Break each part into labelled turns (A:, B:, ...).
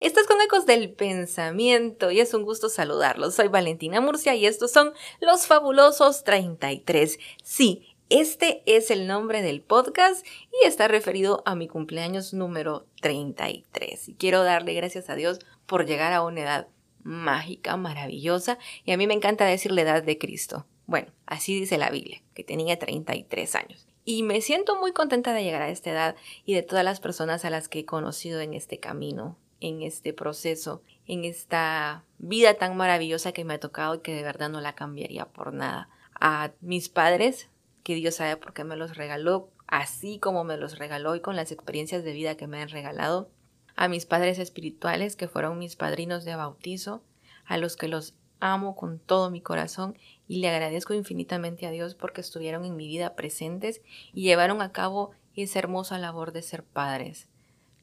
A: Estás con Ecos del Pensamiento y es un gusto saludarlos. Soy Valentina Murcia y estos son los fabulosos 33. Sí, este es el nombre del podcast y está referido a mi cumpleaños número 33. Y quiero darle gracias a Dios por llegar a una edad mágica, maravillosa y a mí me encanta decir la edad de Cristo. Bueno, así dice la Biblia, que tenía 33 años. Y me siento muy contenta de llegar a esta edad y de todas las personas a las que he conocido en este camino, en este proceso, en esta vida tan maravillosa que me ha tocado y que de verdad no la cambiaría por nada. A mis padres, que Dios sabe por qué me los regaló, así como me los regaló y con las experiencias de vida que me han regalado, a mis padres espirituales que fueron mis padrinos de bautizo, a los que los amo con todo mi corazón y le agradezco infinitamente a Dios porque estuvieron en mi vida presentes y llevaron a cabo esa hermosa labor de ser padres.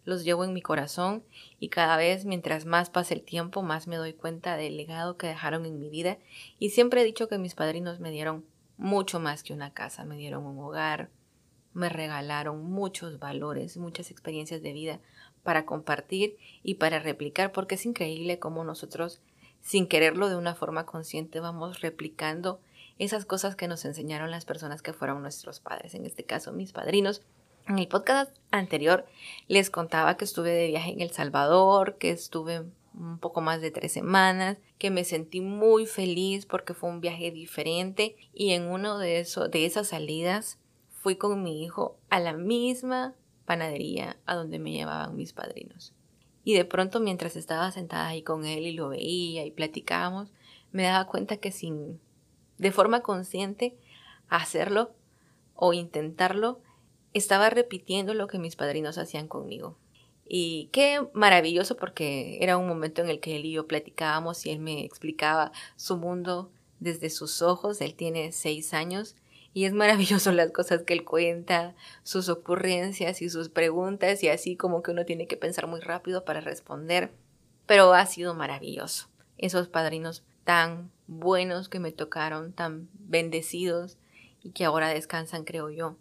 A: Los llevo en mi corazón y cada vez mientras más pasa el tiempo más me doy cuenta del legado que dejaron en mi vida y siempre he dicho que mis padrinos me dieron mucho más que una casa, me dieron un hogar, me regalaron muchos valores, muchas experiencias de vida para compartir y para replicar, porque es increíble cómo nosotros, sin quererlo de una forma consciente, vamos replicando esas cosas que nos enseñaron las personas que fueron nuestros padres, en este caso mis padrinos. En el podcast anterior les contaba que estuve de viaje en El Salvador, que estuve un poco más de tres semanas, que me sentí muy feliz porque fue un viaje diferente y en uno de, eso, de esas salidas fui con mi hijo a la misma panadería a donde me llevaban mis padrinos. Y de pronto mientras estaba sentada ahí con él y lo veía y platicábamos, me daba cuenta que sin de forma consciente hacerlo o intentarlo, estaba repitiendo lo que mis padrinos hacían conmigo. Y qué maravilloso porque era un momento en el que él y yo platicábamos y él me explicaba su mundo desde sus ojos. Él tiene seis años y es maravilloso las cosas que él cuenta, sus ocurrencias y sus preguntas y así como que uno tiene que pensar muy rápido para responder. Pero ha sido maravilloso. Esos padrinos tan buenos que me tocaron, tan bendecidos y que ahora descansan, creo yo,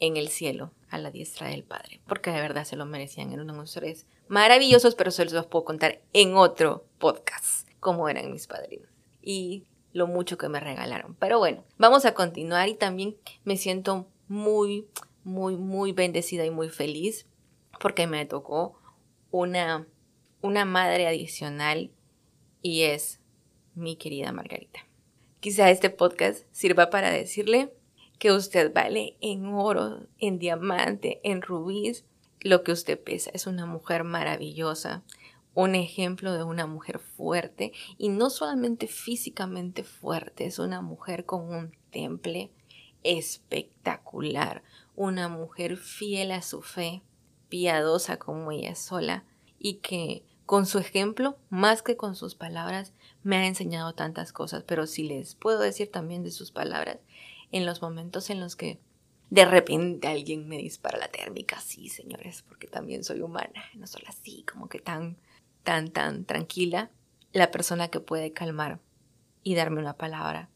A: en el cielo a la diestra del Padre, porque de verdad se lo merecían, eran unos seres maravillosos, pero se los puedo contar en otro podcast, como eran mis padrinos y lo mucho que me regalaron. Pero bueno, vamos a continuar y también me siento muy, muy, muy bendecida y muy feliz porque me tocó una, una madre adicional y es mi querida Margarita. Quizá este podcast sirva para decirle que usted vale en oro, en diamante, en rubíes, lo que usted pesa. Es una mujer maravillosa, un ejemplo de una mujer fuerte y no solamente físicamente fuerte, es una mujer con un temple espectacular, una mujer fiel a su fe, piadosa como ella sola y que con su ejemplo, más que con sus palabras, me ha enseñado tantas cosas, pero si les puedo decir también de sus palabras, en los momentos en los que de repente alguien me dispara la térmica, sí, señores, porque también soy humana, no soy así, como que tan, tan, tan tranquila, la persona que puede calmar y darme una palabra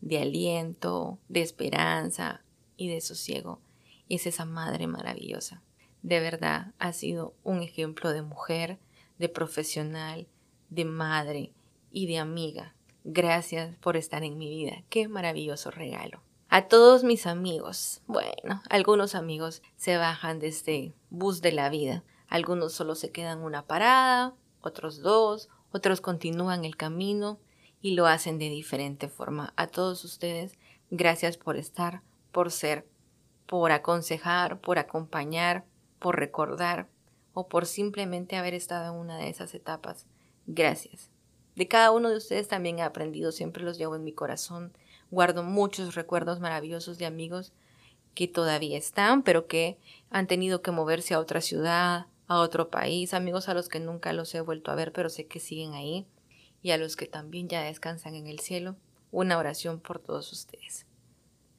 A: de aliento, de esperanza y de sosiego es esa madre maravillosa. De verdad, ha sido un ejemplo de mujer, de profesional, de madre y de amiga. Gracias por estar en mi vida. Qué maravilloso regalo. A todos mis amigos, bueno, algunos amigos se bajan de este bus de la vida, algunos solo se quedan una parada, otros dos, otros continúan el camino y lo hacen de diferente forma. A todos ustedes, gracias por estar, por ser, por aconsejar, por acompañar, por recordar o por simplemente haber estado en una de esas etapas. Gracias. De cada uno de ustedes también he aprendido, siempre los llevo en mi corazón Guardo muchos recuerdos maravillosos de amigos que todavía están, pero que han tenido que moverse a otra ciudad, a otro país, amigos a los que nunca los he vuelto a ver, pero sé que siguen ahí, y a los que también ya descansan en el cielo. Una oración por todos ustedes.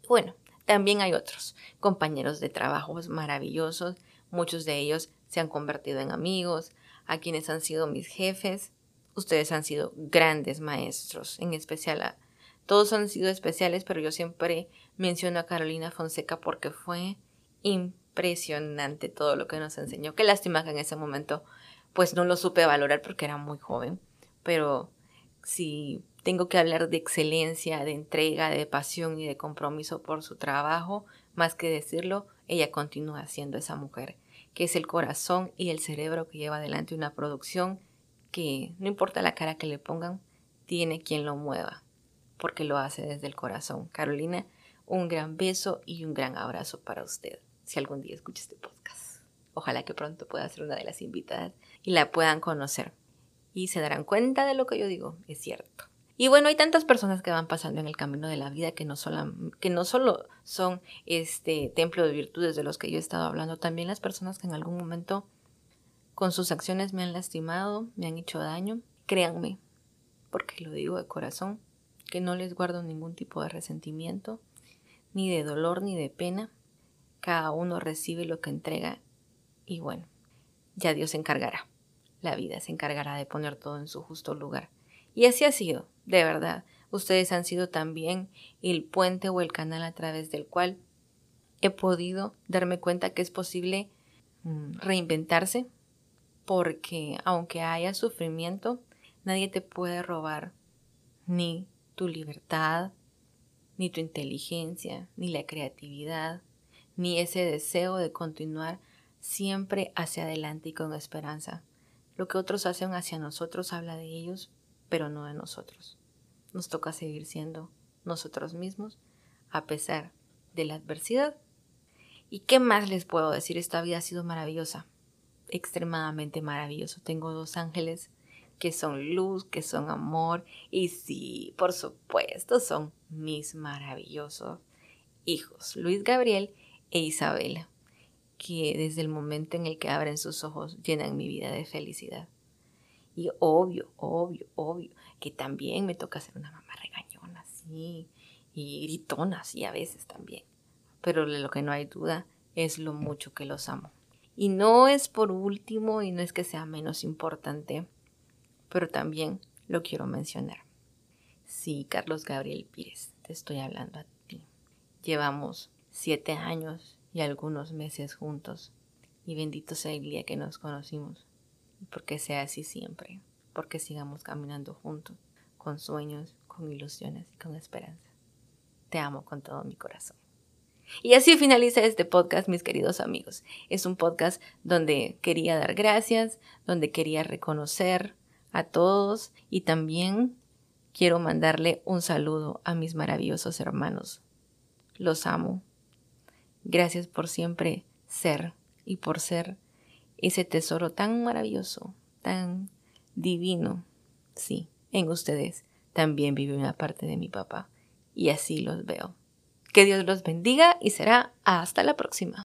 A: Bueno, también hay otros compañeros de trabajos maravillosos, muchos de ellos se han convertido en amigos, a quienes han sido mis jefes. Ustedes han sido grandes maestros, en especial a todos han sido especiales, pero yo siempre menciono a Carolina Fonseca porque fue impresionante todo lo que nos enseñó. Qué lástima que en ese momento pues no lo supe valorar porque era muy joven, pero si tengo que hablar de excelencia, de entrega, de pasión y de compromiso por su trabajo, más que decirlo, ella continúa siendo esa mujer, que es el corazón y el cerebro que lleva adelante una producción que no importa la cara que le pongan, tiene quien lo mueva, porque lo hace desde el corazón. Carolina, un gran beso y un gran abrazo para usted, si algún día escucha este podcast. Ojalá que pronto pueda ser una de las invitadas y la puedan conocer. Y se darán cuenta de lo que yo digo, es cierto. Y bueno, hay tantas personas que van pasando en el camino de la vida que no solo, que no solo son este templo de virtudes de los que yo he estado hablando, también las personas que en algún momento con sus acciones me han lastimado, me han hecho daño. Créanme, porque lo digo de corazón, que no les guardo ningún tipo de resentimiento, ni de dolor, ni de pena. Cada uno recibe lo que entrega y bueno, ya Dios se encargará. La vida se encargará de poner todo en su justo lugar. Y así ha sido, de verdad. Ustedes han sido también el puente o el canal a través del cual he podido darme cuenta que es posible mm, reinventarse, porque aunque haya sufrimiento, nadie te puede robar ni tu libertad, ni tu inteligencia, ni la creatividad, ni ese deseo de continuar siempre hacia adelante y con esperanza. Lo que otros hacen hacia nosotros habla de ellos, pero no de nosotros. Nos toca seguir siendo nosotros mismos a pesar de la adversidad. ¿Y qué más les puedo decir? Esta vida ha sido maravillosa, extremadamente maravilloso. Tengo dos ángeles que son luz, que son amor y sí, por supuesto, son mis maravillosos hijos, Luis Gabriel e Isabela, que desde el momento en el que abren sus ojos llenan mi vida de felicidad. Y obvio, obvio, obvio, que también me toca ser una mamá regañona, sí, y gritona, sí, a veces también. Pero de lo que no hay duda es lo mucho que los amo. Y no es por último y no es que sea menos importante, pero también lo quiero mencionar. Sí, Carlos Gabriel Pires, te estoy hablando a ti. Llevamos siete años y algunos meses juntos, y bendito sea el día que nos conocimos porque sea así siempre, porque sigamos caminando juntos, con sueños, con ilusiones y con esperanza. Te amo con todo mi corazón. Y así finaliza este podcast, mis queridos amigos. Es un podcast donde quería dar gracias, donde quería reconocer a todos y también quiero mandarle un saludo a mis maravillosos hermanos. Los amo. Gracias por siempre ser y por ser ese tesoro tan maravilloso, tan divino. Sí, en ustedes también vive una parte de mi papá y así los veo. Que Dios los bendiga y será hasta la próxima.